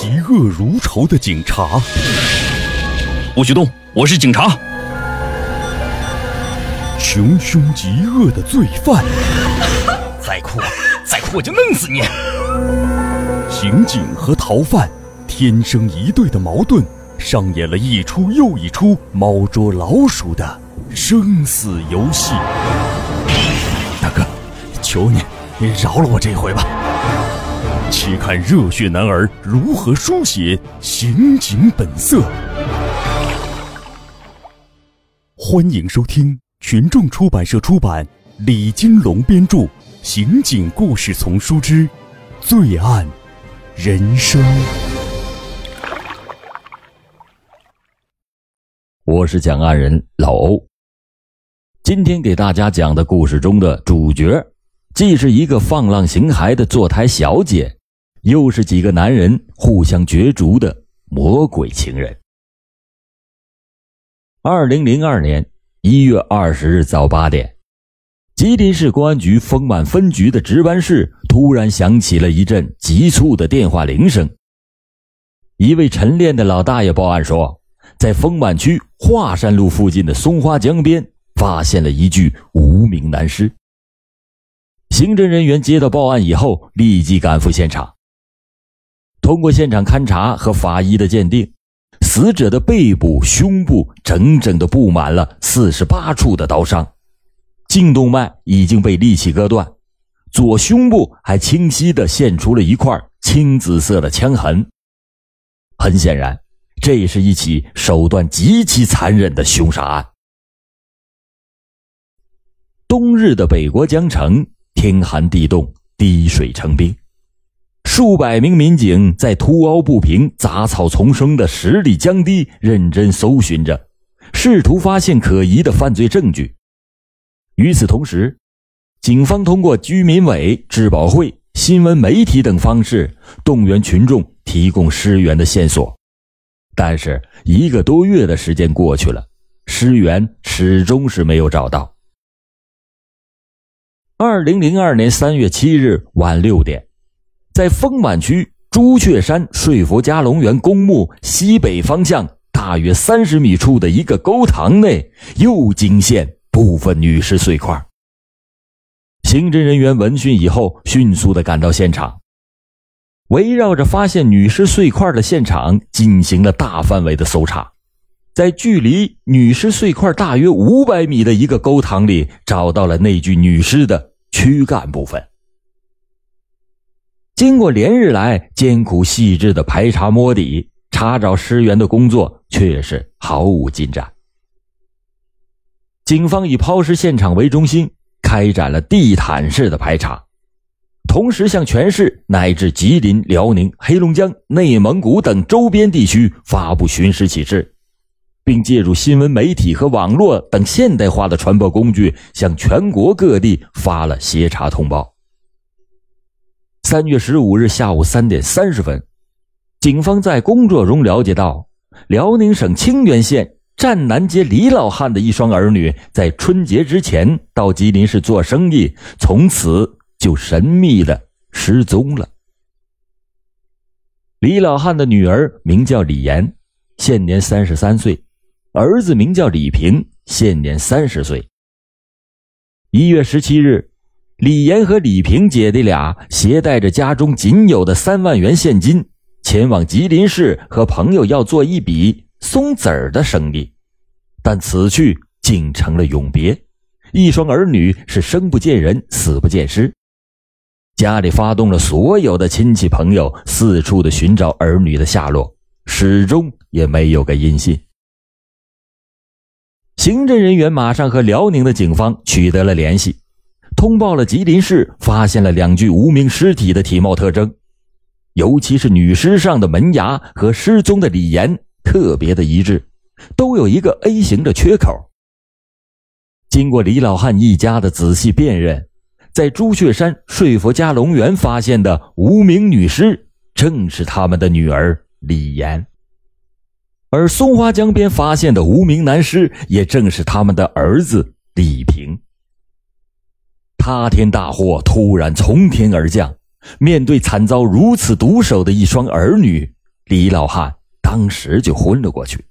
嫉恶如仇的警察。不许动！我是警察。穷凶极恶的罪犯。再哭，再哭我就弄死你！刑警和逃犯天生一对的矛盾，上演了一出又一出猫捉老鼠的生死游戏。大哥，求你，你饶了我这一回吧。且看热血男儿如何书写刑警本色。欢迎收听群众出版社出版、李金龙编著《刑警故事丛书之罪案人生》。我是讲案人老欧。今天给大家讲的故事中的主角，既是一个放浪形骸的坐台小姐。又是几个男人互相角逐的魔鬼情人。二零零二年一月二十日早八点，吉林市公安局丰满分局的值班室突然响起了一阵急促的电话铃声。一位晨练的老大爷报案说，在丰满区华山路附近的松花江边发现了一具无名男尸。刑侦人员接到报案以后，立即赶赴现场。通过现场勘查和法医的鉴定，死者的背部、胸部整整的布满了四十八处的刀伤，颈动脉已经被利器割断，左胸部还清晰的现出了一块青紫色的枪痕。很显然，这是一起手段极其残忍的凶杀案。冬日的北国江城，天寒地冻，滴水成冰。数百名民警在凸凹不平、杂草丛生的十里江堤认真搜寻着，试图发现可疑的犯罪证据。与此同时，警方通过居民委、质保会、新闻媒体等方式动员群众提供尸源的线索。但是，一个多月的时间过去了，尸源始终是没有找到。二零零二年三月七日晚六点。在丰满区朱雀山睡佛家龙园公墓西北方向大约三十米处的一个沟塘内，又惊现部分女尸碎块。刑侦人员闻讯以后，迅速的赶到现场，围绕着发现女尸碎块的现场进行了大范围的搜查，在距离女尸碎块大约五百米的一个沟塘里，找到了那具女尸的躯干部分。经过连日来艰苦细致的排查摸底，查找尸源的工作却是毫无进展。警方以抛尸现场为中心，开展了地毯式的排查，同时向全市乃至吉林、辽宁、黑龙江、内蒙古等周边地区发布寻尸启事，并借助新闻媒体和网络等现代化的传播工具，向全国各地发了协查通报。三月十五日下午三点三十分，警方在工作中了解到，辽宁省清原县站南街李老汉的一双儿女在春节之前到吉林市做生意，从此就神秘的失踪了。李老汉的女儿名叫李岩，现年三十三岁，儿子名叫李平，现年三十岁。一月十七日。李岩和李平姐弟俩携带着家中仅有的三万元现金，前往吉林市和朋友要做一笔松子儿的生意，但此去竟成了永别。一双儿女是生不见人，死不见尸。家里发动了所有的亲戚朋友，四处的寻找儿女的下落，始终也没有个音信。刑侦人员马上和辽宁的警方取得了联系。通报了吉林市发现了两具无名尸体的体貌特征，尤其是女尸上的门牙和失踪的李岩特别的一致，都有一个 A 型的缺口。经过李老汉一家的仔细辨认，在朱雀山睡佛家龙园发现的无名女尸正是他们的女儿李岩，而松花江边发现的无名男尸也正是他们的儿子李平。塌天大祸突然从天而降，面对惨遭如此毒手的一双儿女，李老汉当时就昏了过去。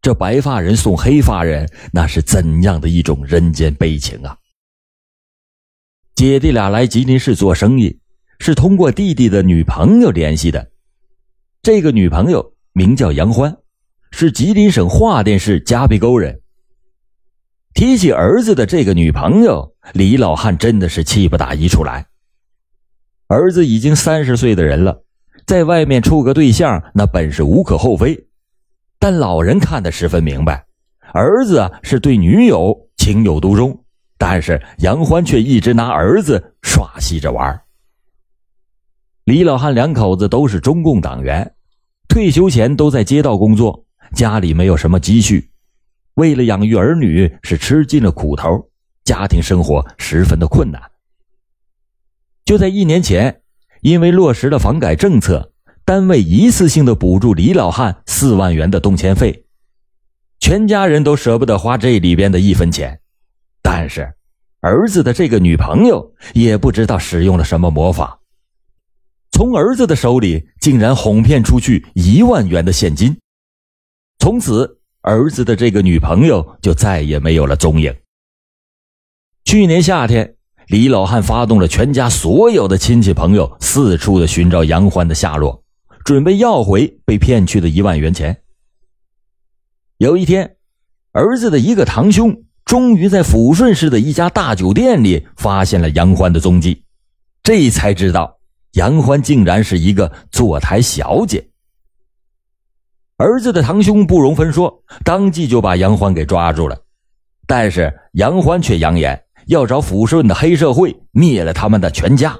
这白发人送黑发人，那是怎样的一种人间悲情啊！姐弟俩来吉林市做生意，是通过弟弟的女朋友联系的。这个女朋友名叫杨欢，是吉林省桦甸市夹壁沟人。提起儿子的这个女朋友，李老汉真的是气不打一处来。儿子已经三十岁的人了，在外面处个对象，那本是无可厚非。但老人看得十分明白，儿子是对女友情有独钟，但是杨欢却一直拿儿子耍戏着玩。李老汉两口子都是中共党员，退休前都在街道工作，家里没有什么积蓄，为了养育儿女是吃尽了苦头，家庭生活十分的困难。就在一年前，因为落实了房改政策。单位一次性的补助李老汉四万元的动迁费，全家人都舍不得花这里边的一分钱。但是，儿子的这个女朋友也不知道使用了什么魔法，从儿子的手里竟然哄骗出去一万元的现金。从此，儿子的这个女朋友就再也没有了踪影。去年夏天，李老汉发动了全家所有的亲戚朋友，四处的寻找杨欢的下落。准备要回被骗去的一万元钱。有一天，儿子的一个堂兄终于在抚顺市的一家大酒店里发现了杨欢的踪迹，这才知道杨欢竟然是一个坐台小姐。儿子的堂兄不容分说，当即就把杨欢给抓住了。但是杨欢却扬言要找抚顺的黑社会灭了他们的全家。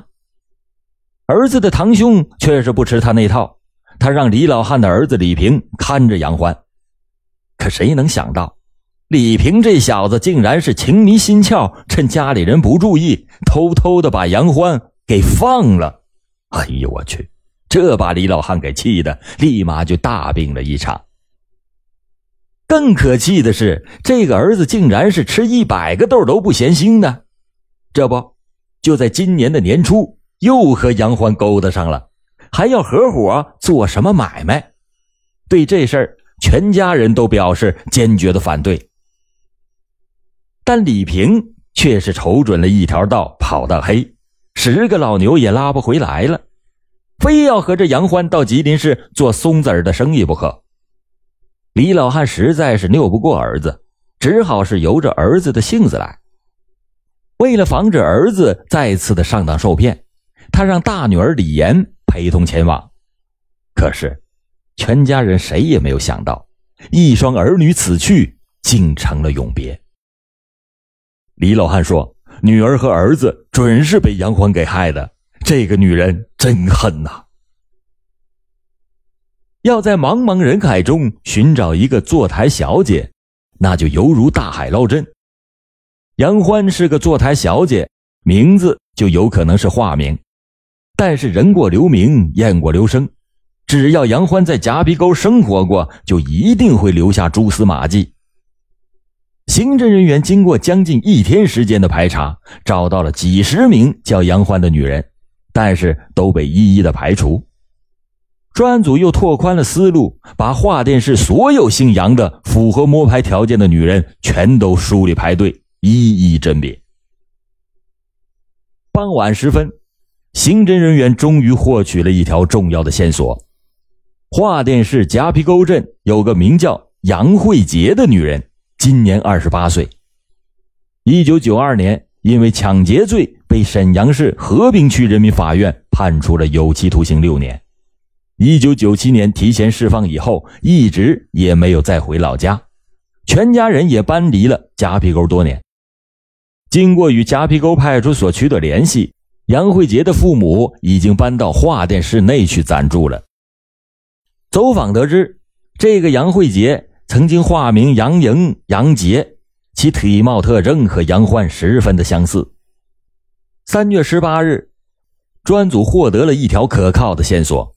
儿子的堂兄却是不吃他那套，他让李老汉的儿子李平看着杨欢。可谁能想到，李平这小子竟然是情迷心窍，趁家里人不注意，偷偷的把杨欢给放了。哎呦我去！这把李老汉给气的，立马就大病了一场。更可气的是，这个儿子竟然是吃一百个豆都不嫌腥的。这不，就在今年的年初。又和杨欢勾搭上了，还要合伙做什么买卖？对这事儿，全家人都表示坚决的反对。但李平却是瞅准了一条道，跑到黑，十个老牛也拉不回来了，非要和这杨欢到吉林市做松子儿的生意不可。李老汉实在是拗不过儿子，只好是由着儿子的性子来。为了防止儿子再次的上当受骗。他让大女儿李岩陪同前往，可是，全家人谁也没有想到，一双儿女此去竟成了永别。李老汉说：“女儿和儿子准是被杨欢给害的，这个女人真狠呐！要在茫茫人海中寻找一个坐台小姐，那就犹如大海捞针。杨欢是个坐台小姐，名字就有可能是化名。”但是人过留名，雁过留声，只要杨欢在夹皮沟生活过，就一定会留下蛛丝马迹。刑侦人员经过将近一天时间的排查，找到了几十名叫杨欢的女人，但是都被一一的排除。专案组又拓宽了思路，把桦甸市所有姓杨的符合摸排条件的女人全都梳理排队，一一甄别。傍晚时分。刑侦人员终于获取了一条重要的线索：桦甸市夹皮沟镇有个名叫杨慧杰的女人，今年二十八岁。一九九二年，因为抢劫罪被沈阳市和平区人民法院判处了有期徒刑六年。一九九七年提前释放以后，一直也没有再回老家，全家人也搬离了夹皮沟多年。经过与夹皮沟派出所取得联系。杨慧杰的父母已经搬到桦甸市内去暂住了。走访得知，这个杨慧杰曾经化名杨莹、杨杰，其体貌特征和杨焕十分的相似。三月十八日，专案组获得了一条可靠的线索：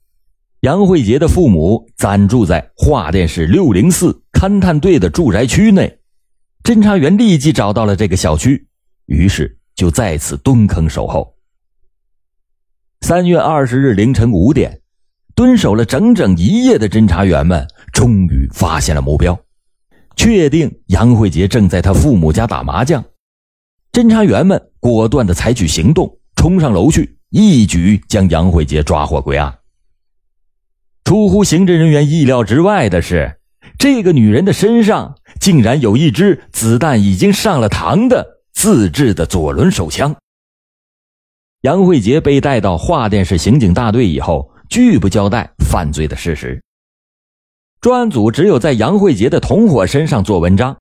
杨慧杰的父母暂住在桦甸市六零四勘探队的住宅区内。侦查员立即找到了这个小区，于是就在此蹲坑守候。三月二十日凌晨五点，蹲守了整整一夜的侦查员们终于发现了目标，确定杨慧杰正在他父母家打麻将。侦查员们果断地采取行动，冲上楼去，一举将杨慧杰抓获归案。出乎刑侦人员意料之外的是，这个女人的身上竟然有一支子弹已经上了膛的自制的左轮手枪。杨慧杰被带到桦甸市刑警大队以后。拒不交代犯罪的事实。专案组只有在杨慧杰的同伙身上做文章。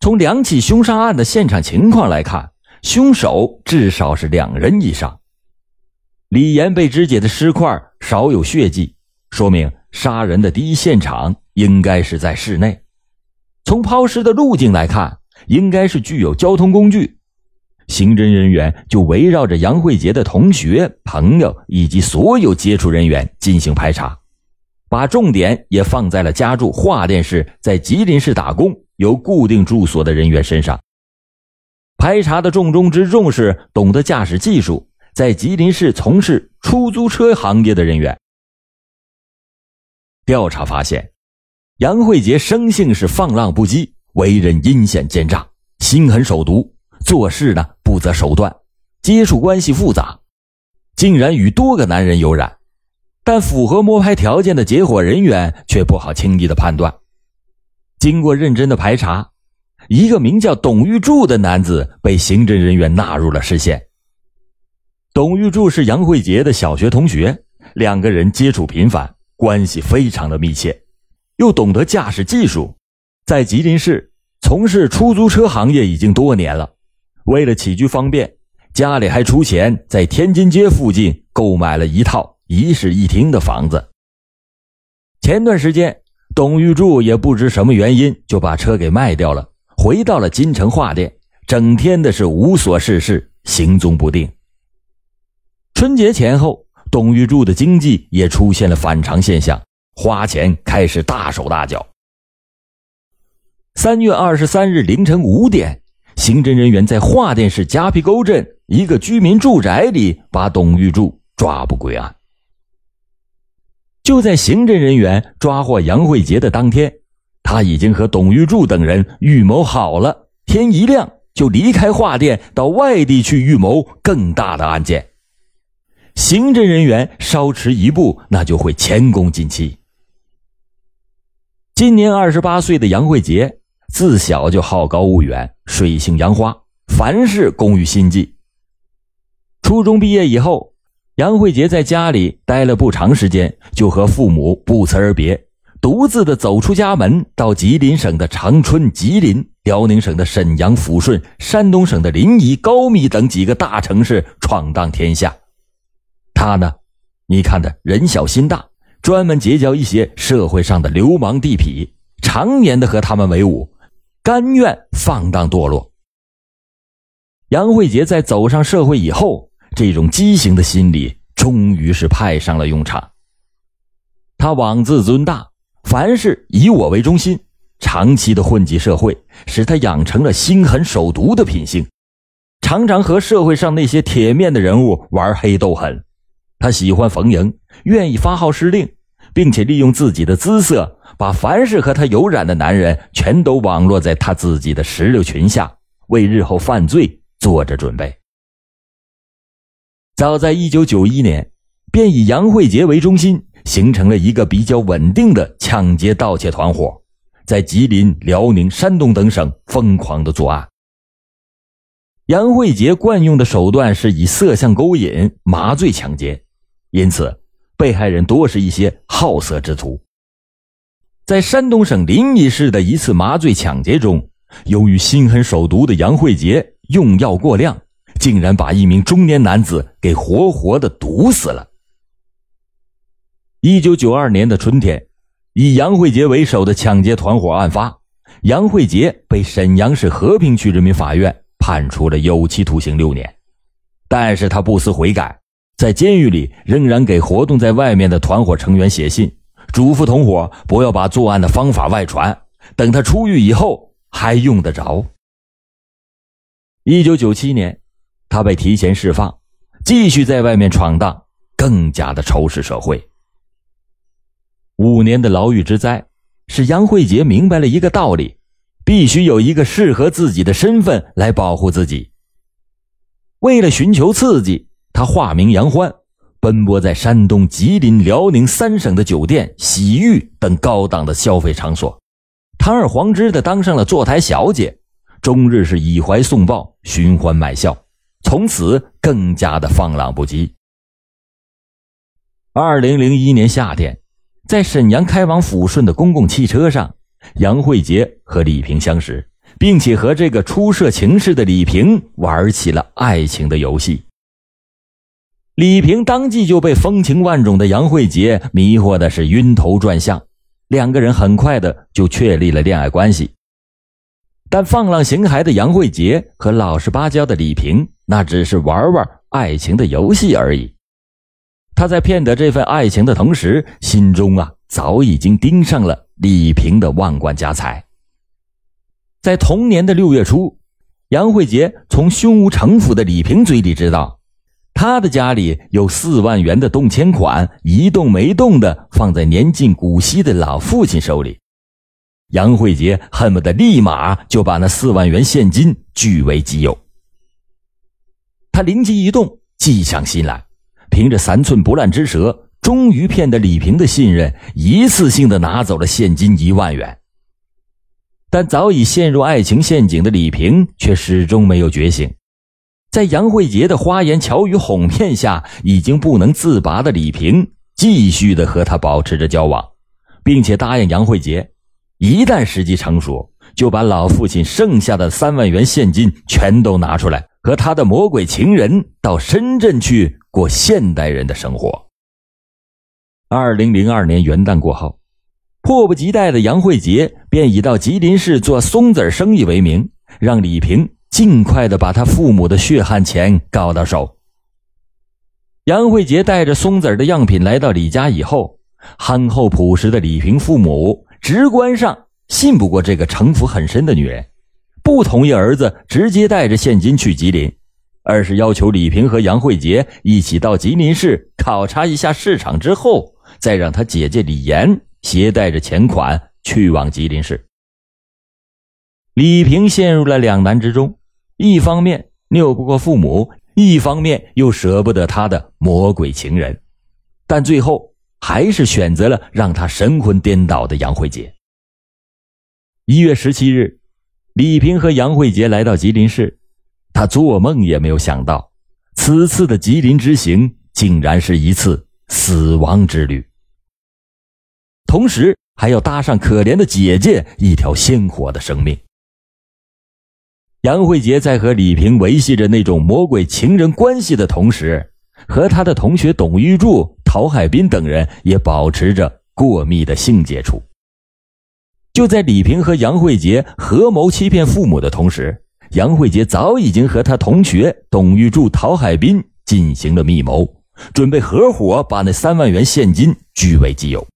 从两起凶杀案的现场情况来看，凶手至少是两人以上。李岩被肢解的尸块少有血迹，说明杀人的第一现场应该是在室内。从抛尸的路径来看，应该是具有交通工具。刑侦人员就围绕着杨慧杰的同学、朋友以及所有接触人员进行排查，把重点也放在了家住桦甸市、在吉林市打工、有固定住所的人员身上。排查的重中之重是懂得驾驶技术、在吉林市从事出租车行业的人员。调查发现，杨慧杰生性是放浪不羁，为人阴险奸诈，心狠手毒。做事呢不择手段，接触关系复杂，竟然与多个男人有染，但符合摸排条件的结伙人员却不好轻易的判断。经过认真的排查，一个名叫董玉柱的男子被刑侦人员纳入了视线。董玉柱是杨慧杰的小学同学，两个人接触频繁，关系非常的密切，又懂得驾驶技术，在吉林市从事出租车行业已经多年了。为了起居方便，家里还出钱在天津街附近购买了一套一室一厅的房子。前段时间，董玉柱也不知什么原因就把车给卖掉了，回到了金城画店，整天的是无所事事，行踪不定。春节前后，董玉柱的经济也出现了反常现象，花钱开始大手大脚。三月二十三日凌晨五点。刑侦人员在华店市夹皮沟镇一个居民住宅里把董玉柱抓捕归案。就在刑侦人员抓获杨慧杰的当天，他已经和董玉柱等人预谋好了，天一亮就离开华店到外地去预谋更大的案件。刑侦人员稍迟一步，那就会前功尽弃。今年二十八岁的杨慧杰。自小就好高骛远，水性杨花，凡事工于心计。初中毕业以后，杨慧杰在家里待了不长时间，就和父母不辞而别，独自的走出家门，到吉林省的长春、吉林、辽宁省的沈阳、抚顺、山东省的临沂、高密等几个大城市闯荡天下。他呢，你看的人小心大，专门结交一些社会上的流氓地痞，常年的和他们为伍。甘愿放荡堕落。杨慧杰在走上社会以后，这种畸形的心理终于是派上了用场。他妄自尊大，凡事以我为中心，长期的混迹社会，使他养成了心狠手毒的品性，常常和社会上那些铁面的人物玩黑斗狠。他喜欢逢迎，愿意发号施令，并且利用自己的姿色。把凡是和他有染的男人全都网络在他自己的石榴裙下，为日后犯罪做着准备。早在一九九一年，便以杨慧杰为中心，形成了一个比较稳定的抢劫盗窃团伙，在吉林、辽宁、山东等省疯狂的作案。杨慧杰惯用的手段是以色相勾引、麻醉抢劫，因此被害人多是一些好色之徒。在山东省临沂市的一次麻醉抢劫中，由于心狠手毒的杨慧杰用药过量，竟然把一名中年男子给活活的毒死了。一九九二年的春天，以杨慧杰为首的抢劫团伙案发，杨慧杰被沈阳市和平区人民法院判处了有期徒刑六年，但是他不思悔改，在监狱里仍然给活动在外面的团伙成员写信。嘱咐同伙不要把作案的方法外传，等他出狱以后还用得着。一九九七年，他被提前释放，继续在外面闯荡，更加的仇视社会，五年的牢狱之灾，使杨慧杰明白了一个道理：必须有一个适合自己的身份来保护自己。为了寻求刺激，他化名杨欢，奔波在山东、吉林、辽宁三省的酒店、洗浴等高档的消费场所，堂而皇之的当上了坐台小姐，终日是以怀送抱，寻欢买笑，从此更加的放浪不羁。二零零一年夏天，在沈阳开往抚顺的公共汽车上，杨慧杰和李平相识。并且和这个初涉情事的李平玩起了爱情的游戏。李平当即就被风情万种的杨慧杰迷惑的是晕头转向，两个人很快的就确立了恋爱关系。但放浪形骸的杨慧杰和老实巴交的李平，那只是玩玩爱情的游戏而已。他在骗得这份爱情的同时，心中啊早已经盯上了李平的万贯家财。在同年的六月初，杨慧杰从胸无城府的李平嘴里知道，他的家里有四万元的动迁款一动没动的放在年近古稀的老父亲手里。杨慧杰恨不得立马就把那四万元现金据为己有。他灵机一动，计上心来，凭着三寸不烂之舌，终于骗得李平的信任，一次性的拿走了现金一万元。但早已陷入爱情陷阱的李平却始终没有觉醒，在杨慧杰的花言巧语哄骗下，已经不能自拔的李平继续的和他保持着交往，并且答应杨慧杰，一旦时机成熟，就把老父亲剩下的三万元现金全都拿出来，和他的魔鬼情人到深圳去过现代人的生活。二零零二年元旦过后。迫不及待的杨慧杰便以到吉林市做松子生意为名，让李平尽快的把他父母的血汗钱搞到手。杨慧杰带着松子的样品来到李家以后，憨厚朴实的李平父母直观上信不过这个城府很深的女人，不同意儿子直接带着现金去吉林，而是要求李平和杨慧杰一起到吉林市考察一下市场之后，再让他姐姐李岩。携带着钱款去往吉林市，李平陷入了两难之中：一方面拗不过父母，一方面又舍不得他的魔鬼情人，但最后还是选择了让他神魂颠倒的杨慧杰。一月十七日，李平和杨慧杰来到吉林市，他做梦也没有想到，此次的吉林之行竟然是一次死亡之旅。同时还要搭上可怜的姐姐一条鲜活的生命。杨慧杰在和李平维系着那种魔鬼情人关系的同时，和他的同学董玉柱、陶海滨等人也保持着过密的性接触。就在李平和杨慧杰合谋欺骗父母的同时，杨慧杰早已经和他同学董玉柱、陶海滨进行了密谋，准备合伙把那三万元现金据为己有。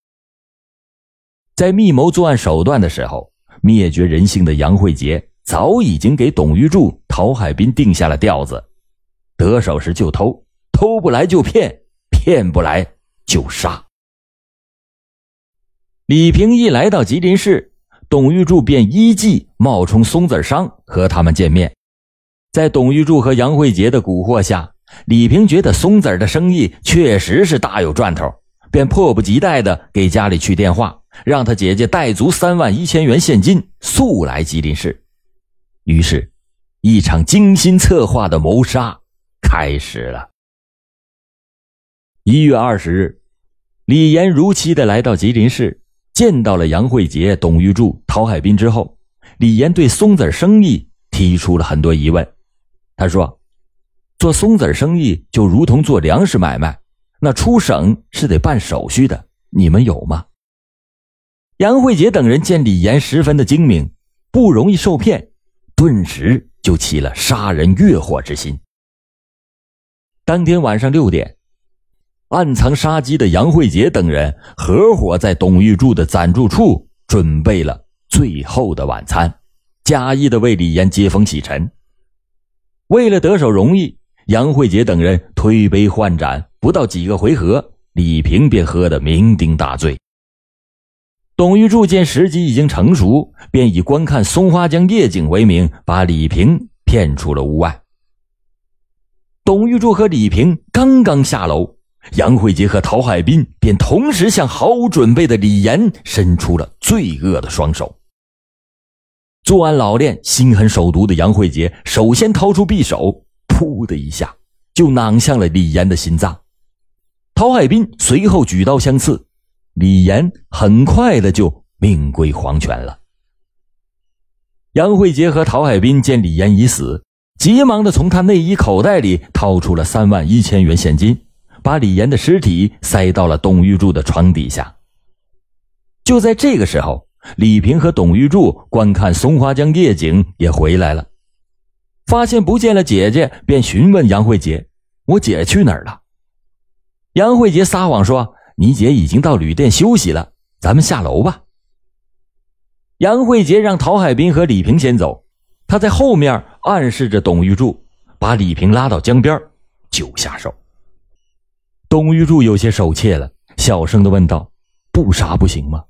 在密谋作案手段的时候，灭绝人性的杨慧杰早已经给董玉柱、陶海滨定下了调子：得手时就偷，偷不来就骗，骗不来就杀。李平一来到吉林市，董玉柱便依计冒充松子商和他们见面。在董玉柱和杨慧杰的蛊惑下，李平觉得松子的生意确实是大有赚头，便迫不及待的给家里去电话。让他姐姐带足三万一千元现金速来吉林市，于是，一场精心策划的谋杀开始了。一月二十日，李岩如期的来到吉林市，见到了杨慧杰、董玉柱、陶海滨之后，李岩对松子生意提出了很多疑问。他说：“做松子生意就如同做粮食买卖，那出省是得办手续的，你们有吗？”杨慧杰等人见李岩十分的精明，不容易受骗，顿时就起了杀人越货之心。当天晚上六点，暗藏杀机的杨慧杰等人合伙在董玉柱的暂住处准备了最后的晚餐，假意的为李岩接风洗尘。为了得手容易，杨慧杰等人推杯换盏，不到几个回合，李平便喝得酩酊大醉。董玉柱见时机已经成熟，便以观看松花江夜景为名，把李平骗出了屋外。董玉柱和李平刚刚下楼，杨慧杰和陶海滨便同时向毫无准备的李岩伸出了罪恶的双手。作案老练、心狠手毒的杨慧杰首先掏出匕首，噗的一下就攮向了李岩的心脏。陶海滨随后举刀相刺。李岩很快的就命归黄泉了。杨慧杰和陶海滨见李岩已死，急忙的从他内衣口袋里掏出了三万一千元现金，把李岩的尸体塞到了董玉柱的床底下。就在这个时候，李平和董玉柱观看松花江夜景也回来了，发现不见了姐姐，便询问杨慧杰：“我姐去哪儿了？”杨慧杰撒谎说。你姐已经到旅店休息了，咱们下楼吧。杨慧杰让陶海滨和李平先走，他在后面暗示着董玉柱，把李平拉到江边就下手。董玉柱有些手怯了，小声的问道：“不杀不行吗？”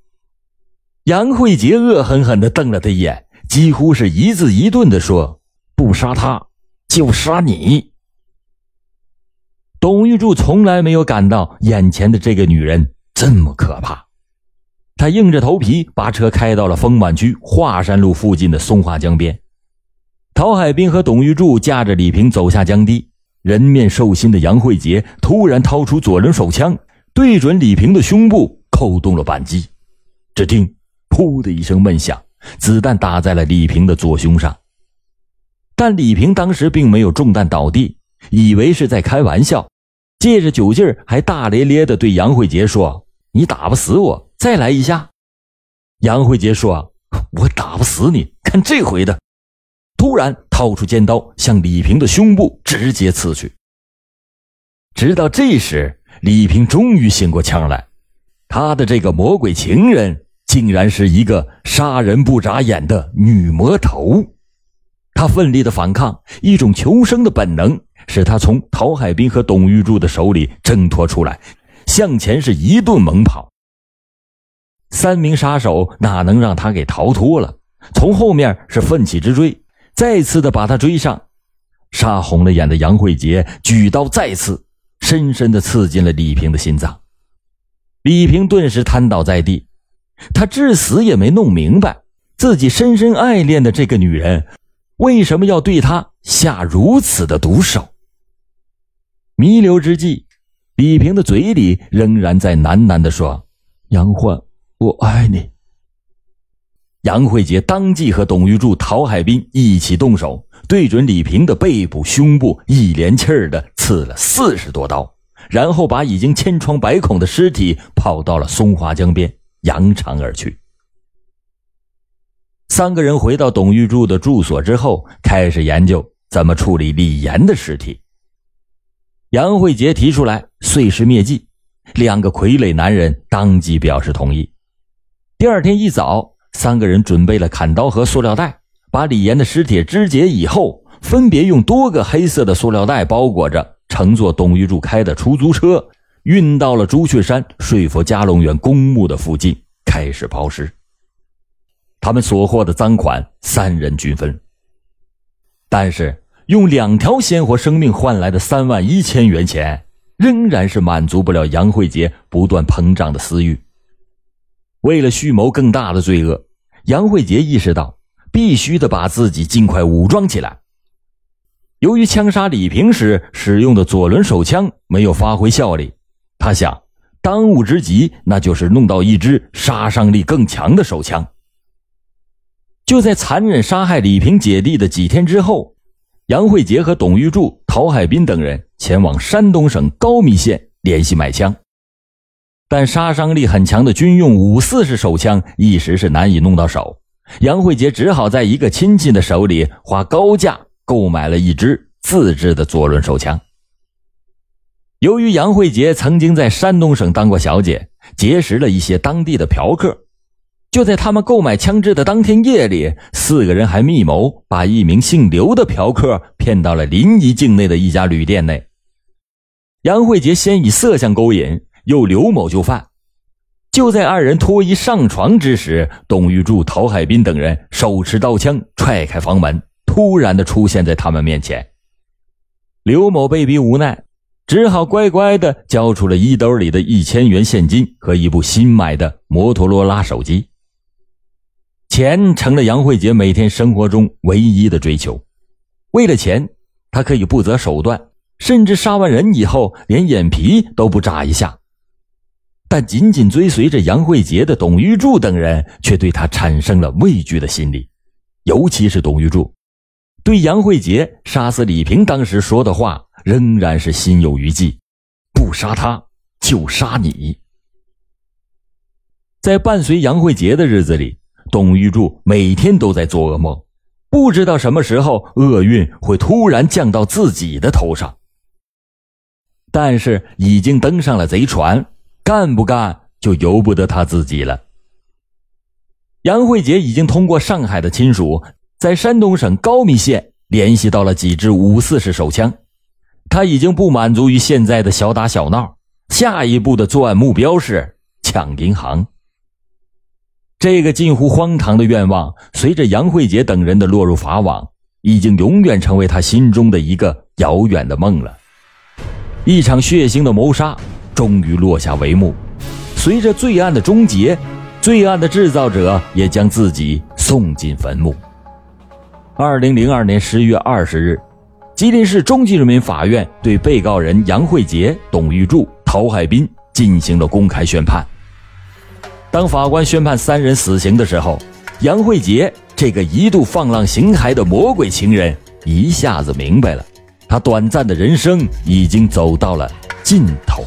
杨慧杰恶狠狠的瞪了他一眼，几乎是一字一顿的说：“不杀他，就杀你。”董玉柱从来没有感到眼前的这个女人这么可怕，他硬着头皮把车开到了丰满区华山路附近的松花江边。陶海滨和董玉柱驾着李平走下江堤，人面兽心的杨慧杰突然掏出左轮手枪，对准李平的胸部扣动了扳机。只听“噗”的一声闷响，子弹打在了李平的左胸上。但李平当时并没有中弹倒地，以为是在开玩笑。借着酒劲儿，还大咧咧的对杨慧杰说：“你打不死我，再来一下。”杨慧杰说：“我打不死你，看这回的！”突然掏出尖刀，向李平的胸部直接刺去。直到这时，李平终于醒过腔来，他的这个魔鬼情人竟然是一个杀人不眨眼的女魔头。他奋力的反抗，一种求生的本能。使他从陶海滨和董玉柱的手里挣脱出来，向前是一顿猛跑。三名杀手哪能让他给逃脱了？从后面是奋起直追，再次的把他追上。杀红了眼的杨慧杰举刀再次，深深的刺进了李平的心脏。李平顿时瘫倒在地，他至死也没弄明白，自己深深爱恋的这个女人，为什么要对他下如此的毒手。弥留之际，李平的嘴里仍然在喃喃地说：“杨焕，我爱你。”杨慧杰当即和董玉柱、陶海滨一起动手，对准李平的背部、胸部一连气儿的刺了四十多刀，然后把已经千疮百孔的尸体抛到了松花江边，扬长而去。三个人回到董玉柱的住所之后，开始研究怎么处理李岩的尸体。杨慧杰提出来碎尸灭迹，两个傀儡男人当即表示同意。第二天一早，三个人准备了砍刀和塑料袋，把李岩的尸体肢解以后，分别用多个黑色的塑料袋包裹着，乘坐董玉柱开的出租车，运到了朱雀山睡佛家龙园公墓的附近，开始抛尸。他们所获的赃款三人均分，但是。用两条鲜活生命换来的三万一千元钱，仍然是满足不了杨慧杰不断膨胀的私欲。为了蓄谋更大的罪恶，杨慧杰意识到必须得把自己尽快武装起来。由于枪杀李平时使用的左轮手枪没有发挥效力，他想，当务之急那就是弄到一支杀伤力更强的手枪。就在残忍杀害李平姐弟的几天之后。杨慧杰和董玉柱、陶海滨等人前往山东省高密县联系买枪，但杀伤力很强的军用五四式手枪一时是难以弄到手。杨慧杰只好在一个亲戚的手里花高价购买了一支自制的左轮手枪。由于杨慧杰曾经在山东省当过小姐，结识了一些当地的嫖客。就在他们购买枪支的当天夜里，四个人还密谋把一名姓刘的嫖客骗到了临沂境内的一家旅店内。杨慧杰先以色相勾引，诱刘某就范。就在二人脱衣上床之时，董玉柱、陶海滨等人手持刀枪踹开房门，突然的出现在他们面前。刘某被逼无奈，只好乖乖的交出了衣兜里的一千元现金和一部新买的摩托罗拉手机。钱成了杨慧杰每天生活中唯一的追求。为了钱，他可以不择手段，甚至杀完人以后连眼皮都不眨一下。但紧紧追随着杨慧杰的董玉柱等人却对他产生了畏惧的心理，尤其是董玉柱。对杨慧杰杀死李平当时说的话，仍然是心有余悸，不杀他就杀你。在伴随杨慧杰的日子里，董玉柱每天都在做噩梦，不知道什么时候厄运会突然降到自己的头上。但是已经登上了贼船，干不干就由不得他自己了。杨慧杰已经通过上海的亲属。在山东省高密县联系到了几支五四式手枪，他已经不满足于现在的小打小闹，下一步的作案目标是抢银行。这个近乎荒唐的愿望，随着杨慧杰等人的落入法网，已经永远成为他心中的一个遥远的梦了。一场血腥的谋杀终于落下帷幕，随着罪案的终结，罪案的制造者也将自己送进坟墓。二零零二年十月二十日，吉林市中级人民法院对被告人杨慧杰、董玉柱、陶海滨进行了公开宣判。当法官宣判三人死刑的时候，杨慧杰这个一度放浪形骸的魔鬼情人一下子明白了，他短暂的人生已经走到了尽头。